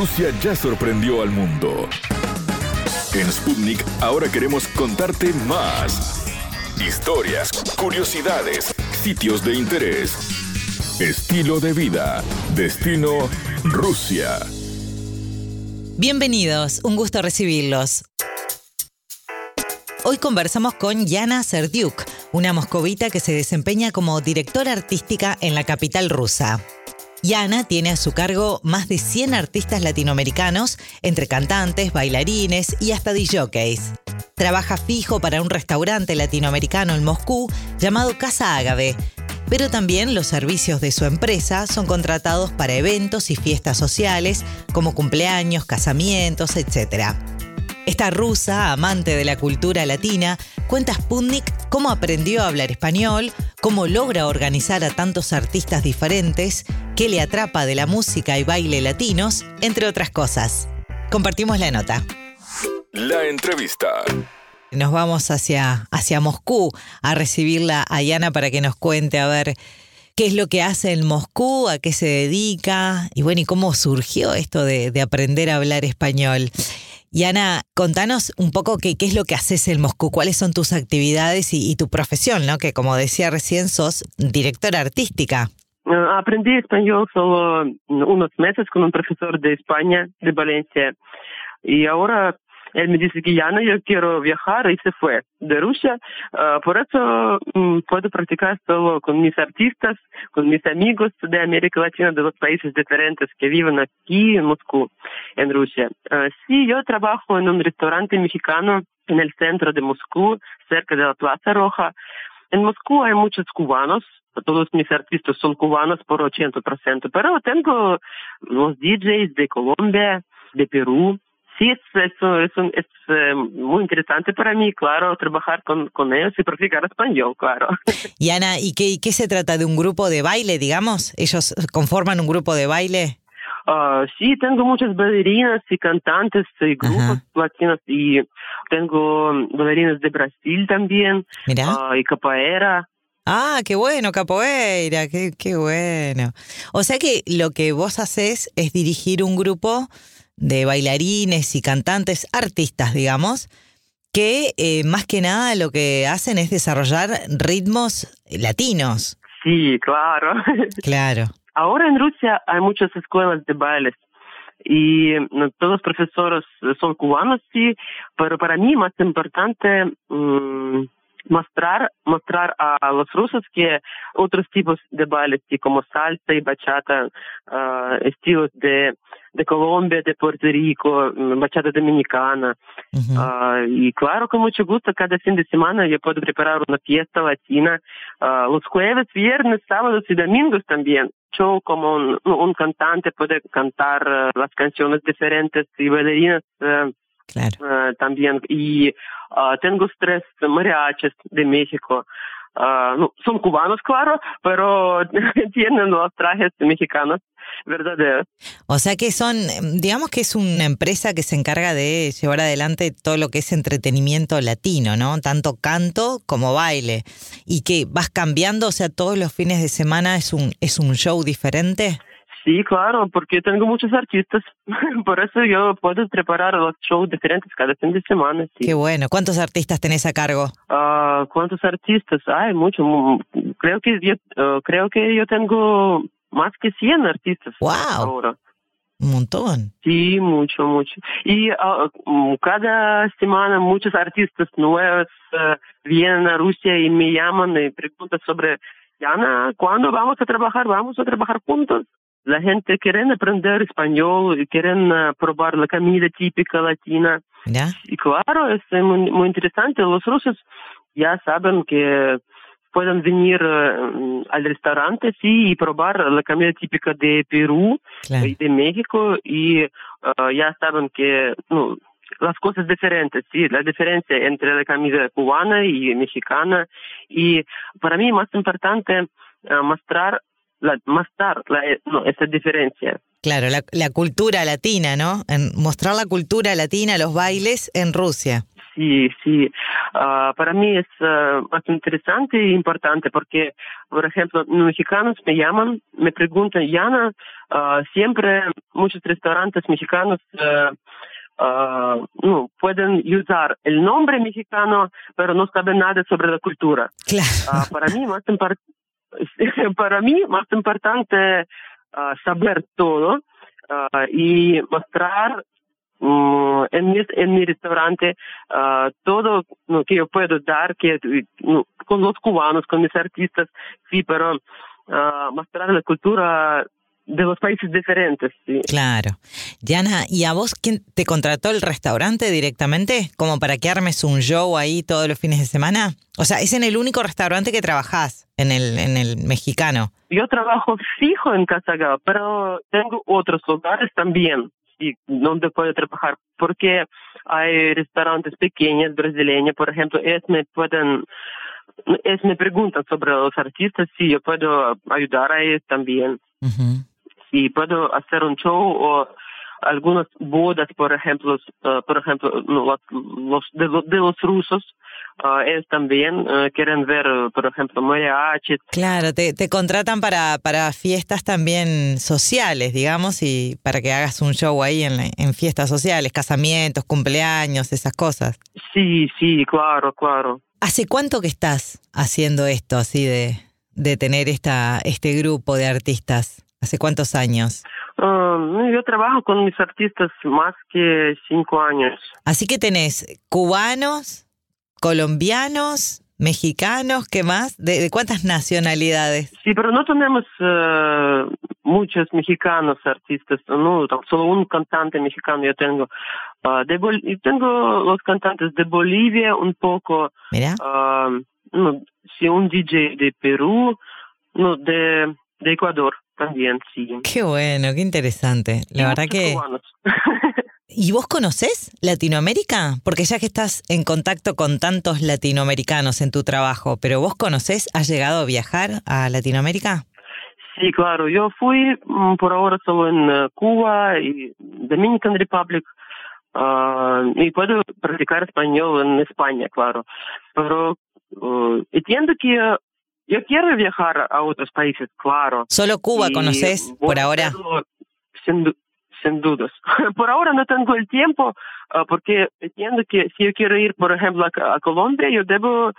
Rusia ya sorprendió al mundo. En Sputnik ahora queremos contarte más. Historias, curiosidades, sitios de interés, estilo de vida, destino Rusia. Bienvenidos, un gusto recibirlos. Hoy conversamos con Yana Serdiuk, una moscovita que se desempeña como directora artística en la capital rusa. Yana tiene a su cargo más de 100 artistas latinoamericanos, entre cantantes, bailarines y hasta DJs. Trabaja fijo para un restaurante latinoamericano en Moscú llamado Casa Ágave, pero también los servicios de su empresa son contratados para eventos y fiestas sociales como cumpleaños, casamientos, etc. Esta rusa, amante de la cultura latina, cuenta a Sputnik cómo aprendió a hablar español, cómo logra organizar a tantos artistas diferentes, qué le atrapa de la música y baile latinos, entre otras cosas. Compartimos la nota. La entrevista. Nos vamos hacia, hacia Moscú a recibirla a Yana para que nos cuente a ver qué es lo que hace en Moscú, a qué se dedica y bueno, y cómo surgió esto de, de aprender a hablar español. Y Ana, contanos un poco qué, qué es lo que haces en Moscú, cuáles son tus actividades y, tu profesión, ¿no? Que como decía recién, sos directora artística. Aprendí español solo unos meses con un profesor de España, de Valencia. Y ahora él me dice que ya no, yo quiero viajar y se fue de Rusia. Por eso puedo practicar solo con mis artistas, con mis amigos de América Latina, de los países diferentes que viven aquí en Moscú, en Rusia. Uh, sí, yo trabajo en un restaurante mexicano en el centro de Moscú, cerca de la Plaza Roja. En Moscú hay muchos cubanos, todos mis artistas son cubanos por 80%, pero tengo los DJs de Colombia, de Perú, sí, es, es, es, eh, muy interesante para mí, claro, trabajar con, con ellos y practicar español, claro. Y Ana, ¿y qué, qué se trata de un grupo de baile, digamos? ¿Ellos conforman un grupo de baile? Uh, sí, tengo muchas bailarinas y cantantes y grupos latinos y tengo bailarinas de Brasil también uh, y capoeira. Ah, qué bueno, capoeira, qué, qué bueno. O sea que lo que vos haces es dirigir un grupo de bailarines y cantantes, artistas, digamos, que eh, más que nada lo que hacen es desarrollar ritmos latinos. Sí, claro. Claro. Ahora en Rusia hay muchas escuelas de bailes y todos los profesores son cubanos, sí, pero para mí más importante mm, mostrar, mostrar a los rusos que otros tipos de bailes, como salsa y bachata, uh, estilos de, de Colombia, de Puerto Rico, bachata dominicana. uh, y claro, con mucho gusto, cada fin de semana yo puedo preparar una fiesta latina. Uh, los jueves, viernes, sábados y domingos también. Yo como un, un cantante puede cantar las canciones diferentes y bailarinas Claro. Uh, también. Y tengo tres mariachis de México. Uh, no, son cubanos, claro, pero tienen los trajes mexicanos verdaderos. O sea que son, digamos que es una empresa que se encarga de llevar adelante todo lo que es entretenimiento latino, ¿no? Tanto canto como baile. Y que vas cambiando, o sea, todos los fines de semana es un, es un show diferente. Sí, claro, porque tengo muchos artistas. Por eso yo puedo preparar los shows diferentes cada fin de semana. Sí. Qué bueno. ¿Cuántos artistas tenés a cargo? Uh, ¿Cuántos artistas? Hay mucho. Creo que yo, uh, creo que yo tengo más que 100 artistas wow. ahora. Un montón. Sí, mucho, mucho. Y uh, cada semana muchos artistas nuevos vienen a Rusia y me llaman y preguntan sobre, Yana, ¿cuándo vamos a trabajar? Vamos a trabajar juntos la gente quiere aprender español, quieren uh, probar la comida típica latina. ¿Ya? Y claro, es muy, muy, interesante. Los rusos ya saben que pueden venir uh, al restaurante, sí, y probar la comida típica de Perú claro. y de México y uh, ya saben que no, las cosas diferentes, sí, la diferencia entre la comida cubana y mexicana. Y para mí más importante mostrar la, más tarde la, no, esa diferencia. Claro, la, la, cultura latina, ¿no? En mostrar la cultura latina, los bailes en Rusia. Sí, sí. Ah, para mí es ah, más interesante e importante porque, por ejemplo, mexicanos me llaman, me preguntan, Yana, ah, siempre muchos restaurantes mexicanos no, pueden usar el nombre mexicano, pero no saben nada sobre la cultura. Claro. para mí más para mí más importante saber todo y mostrar Mm, en, mi, en mi restaurante uh, todo lo que yo puedo dar que con los cubanos, con mis artistas, sí, pero uh, mostrar la cultura de los países diferentes. Sí. Claro. Diana, ¿y a vos quién te contrató el restaurante directamente? ¿Como para que armes un show ahí todos los fines de semana? O sea, ¿es en el único restaurante que trabajás, en el, en el mexicano? Yo trabajo fijo en Casagao, pero tengo otros lugares también y donde puedo trabajar, porque hay restaurantes pequeños brasileños, por ejemplo, es me pueden, es me preguntan sobre los artistas, si yo puedo ayudar a ellos también. Si puedo hacer un show o algunas bodas, por ejemplo, uh, por ejemplo, los, los de, los, de los rusos, uh, ellos también uh, quieren ver, por ejemplo, mariachis. Claro, te, te contratan para, para fiestas también sociales, digamos, y para que hagas un show ahí en, en fiestas sociales, casamientos, cumpleaños, esas cosas. Sí, sí, claro, claro. ¿Hace cuánto que estás haciendo esto, así de, de tener esta, este grupo de artistas? ¿Hace cuántos años? Um, yo trabajo con mis artistas más que cinco años. Así que tenés cubanos, colombianos, mexicanos, ¿qué más? ¿De, cuántas nacionalidades? Sí, pero no tenemos uh, muchos mexicanos artistas, no, solo un cantante mexicano yo tengo. Uh, de y tengo los cantantes de Bolivia un poco. Mira. Uh, no, sí, un DJ de Perú, no, de, de Ecuador también, sí. Qué bueno, qué interesante. La verdad que... ¿Y vos conocés Latinoamérica? Porque ya que estás en contacto con tantos latinoamericanos en tu trabajo, pero vos conocés, has llegado a viajar a Latinoamérica? Sí, claro. Yo fui mm, por ahora solo en eh, Cuba y Dominican Republic. Ah, y puedo practicar español en España, claro. Pero uh, entiendo que yo quiero viajar a otros países, claro. ¿Solo Cuba conoces por ahora? Sin, sin dudas. por ahora no tengo el tiempo uh, porque entiendo que si yo quiero ir, por ejemplo, a, a Colombia, yo debo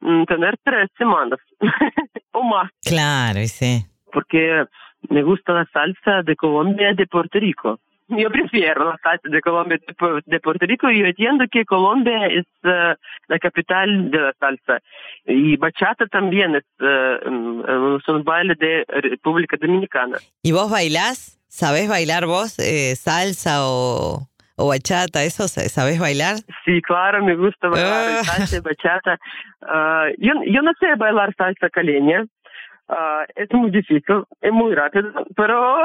mm, tener tres semanas o más. Claro, sí. Porque me gusta la salsa de Colombia y de Puerto Rico. Yo prefiero la salsa de Colombia de Puerto Rico y yo entiendo que Colombia es uh, la capital de la salsa. Y bachata también es, uh, un baile de República Dominicana. ¿Y vos bailás? ¿Sabés bailar vos eh, salsa o, o bachata? ¿Eso sabés bailar? Sí, claro, me gusta bailar salsa y bachata. Uh, yo, yo no sé bailar salsa caleña, Uh, es muy difícil, es muy rápido, pero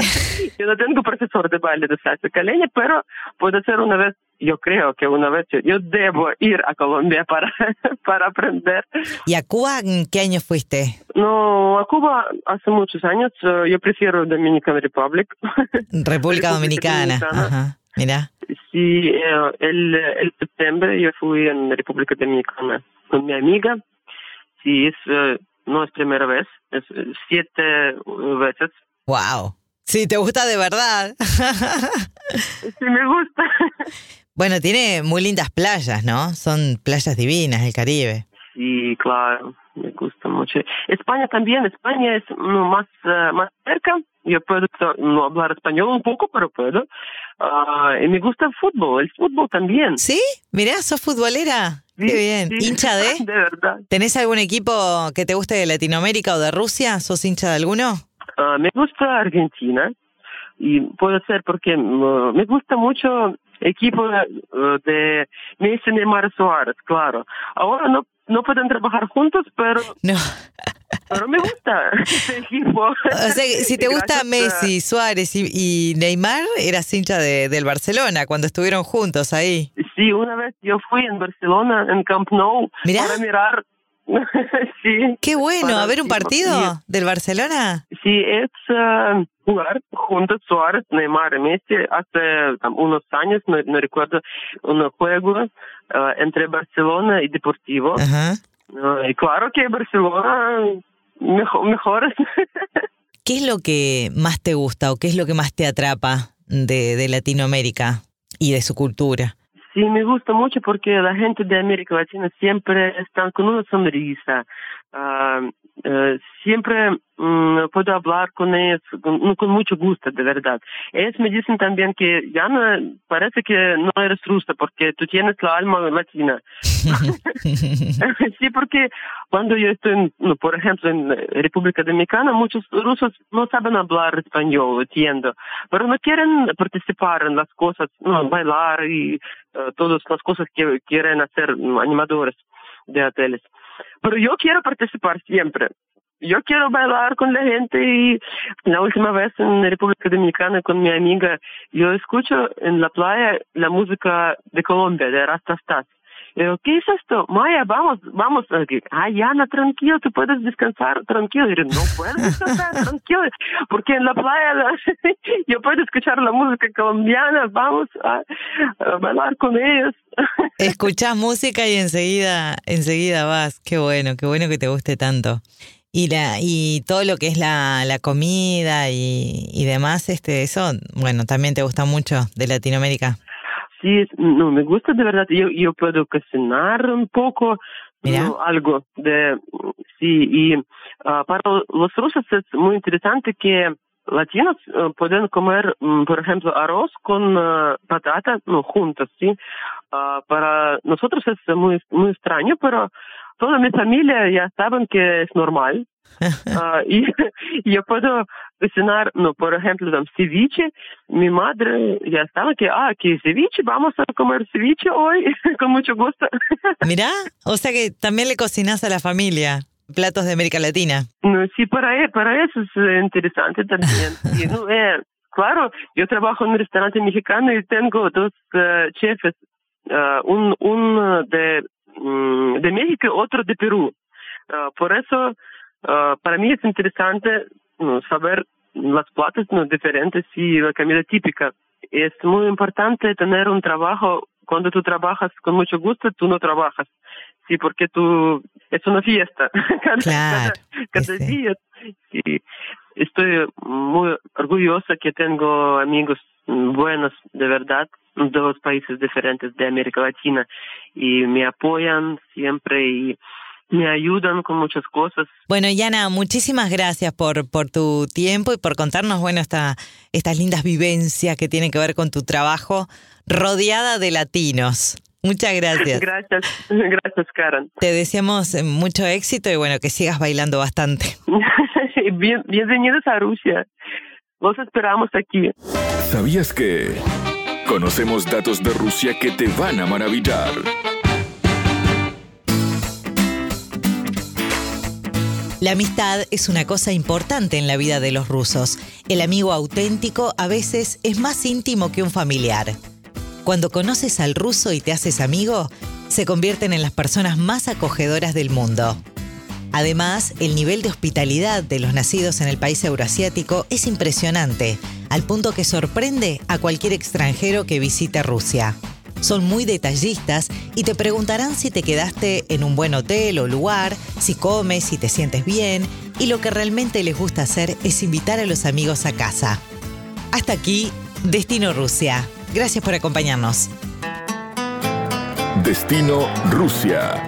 yo no tengo profesor de baile de salsa caleña, pero puede ser una vez, yo creo que una vez yo, debo ir a Colombia para, para aprender. ¿Y a Cuba en qué año fuiste? No, a Cuba hace muchos años, uh, yo prefiero Dominican Republic. República Dominicana, Ajá. mira. Sí, eh, el, el septiembre yo fui en República Dominicana con mi amiga. Sí, es... No es primera vez, es eh, siete veces. Wow. Sí, te gusta de verdad. sí, me gusta. Bueno, tiene muy lindas playas, ¿no? Son playas divinas, el Caribe. Sí, claro, me gusta mucho. España también, España es más, uh, más cerca. Yo puedo no hablar español un poco, pero puedo. Uh, y me gusta el fútbol, el fútbol también. ¿Sí? Mirá, sos futbolera. Qué bien. ¿Hincha de? De verdad. ¿Tenés algún equipo que te guste de Latinoamérica o de Rusia? ¿Sos hincha de alguno? Uh, me gusta Argentina y puede ser porque uh, me gusta mucho equipo uh, de Messi Neymar Suárez, claro. Ahora no no pueden trabajar juntos, pero no. pero me gusta equipo. O sea, si te gusta Messi, Suárez y, Neymar, eras hincha de, del Barcelona cuando estuvieron juntos ahí. Sí, una vez yo fui en Barcelona, en Camp Nou, para mirar sí. Qué bueno, a ver un partido del Barcelona. Sí, es uh, jugar juntos Suárez, Neymar Messi hace unos años, no, no recuerdo, un juego uh, entre Barcelona y Deportivo. Ajá. Uh, y claro que Barcelona mejor, mejor. ¿Qué es lo que más te gusta o qué es lo que más te atrapa de, de Latinoamérica y de su cultura? Sí, me gusta mucho porque la gente de América Latina siempre están con una sonrisa. Uh, uh, siempre um, puedo hablar con ellos con, con, mucho gusto, de verdad. Ellos me dicen también que ya no, parece que no eres rusa porque tú tienes la alma latina. sí, porque cuando yo estoy, en, no, por ejemplo, en República Dominicana, muchos rusos no saben hablar español, entiendo, pero no quieren participar en las cosas, no, bailar y uh, todas las cosas que quieren hacer animadores de hoteles. Pero yo quiero participar siempre. Yo quiero bailar con la gente y la última vez en República Dominicana con mi amiga, yo escucho en la playa la música de Colombia, de Rastastas. Digo, ¿qué es esto? Maya, vamos, vamos. Ay, Ana, tranquilo, tú puedes descansar, tranquilo. Y no puedes descansar, tranquilo, porque en la playa yo puedo escuchar la música colombiana, vamos a, a bailar con ellos. Escuchás música y enseguida, enseguida vas. Qué bueno, qué bueno que te guste tanto. Y, la, y todo lo que es la, la comida y, y demás, este, eso, bueno, también te gusta mucho de Latinoamérica. Sí, no, me gusta de verdad. Yo, yo puedo cocinar un poco, no, algo de, sí, y uh, para los rusos es muy interesante que latinos uh, pueden comer, um, por ejemplo, arroz con uh, patata, no, juntos, sí. para nosotros es muy, muy extraño, pero toda mi familia ya saben que es normal. uh, y yo puedo cocinar, no, por ejemplo, tam, ceviche. Mi madre ya sabe que, ah, que ceviche, vamos a comer ceviche hoy, con mucho gusto. Mirá, o sea que también le cocinas a la familia platos de América Latina. No, sí, para, e, para eso es eh, interesante también. No, eh, claro, yo trabajo en un restaurante mexicano y tengo dos uh, chefes, uh, un, un de de México, otro de Perú. Uh, por eso, uh, para mí es interesante uh, saber las platos diferentes y la comida típica. Es muy importante tener un trabajo. Cuando tú trabajas con mucho gusto, tú no trabajas. Sí, porque tú es una fiesta cada, claro, cada, cada día. Sí. Estoy muy orgullosa que tengo amigos buenos, de verdad, de los países diferentes de América Latina y me apoyan siempre y me ayudan con muchas cosas. Bueno, Yana, muchísimas gracias por, por tu tiempo y por contarnos, bueno, esta, estas lindas vivencias que tienen que ver con tu trabajo rodeada de latinos. Muchas gracias. Gracias, gracias, Karen. Te deseamos mucho éxito y bueno, que sigas bailando bastante. Bien, bienvenidos a Rusia. Los esperamos aquí. ¿Sabías que conocemos datos de Rusia que te van a maravillar? La amistad es una cosa importante en la vida de los rusos. El amigo auténtico a veces es más íntimo que un familiar. Cuando conoces al ruso y te haces amigo, se convierten en las personas más acogedoras del mundo. Además, el nivel de hospitalidad de los nacidos en el país euroasiático es impresionante, al punto que sorprende a cualquier extranjero que visite Rusia. Son muy detallistas y te preguntarán si te quedaste en un buen hotel o lugar, si comes, si te sientes bien, y lo que realmente les gusta hacer es invitar a los amigos a casa. Hasta aquí, Destino Rusia. Gracias por acompañarnos. Destino Rusia.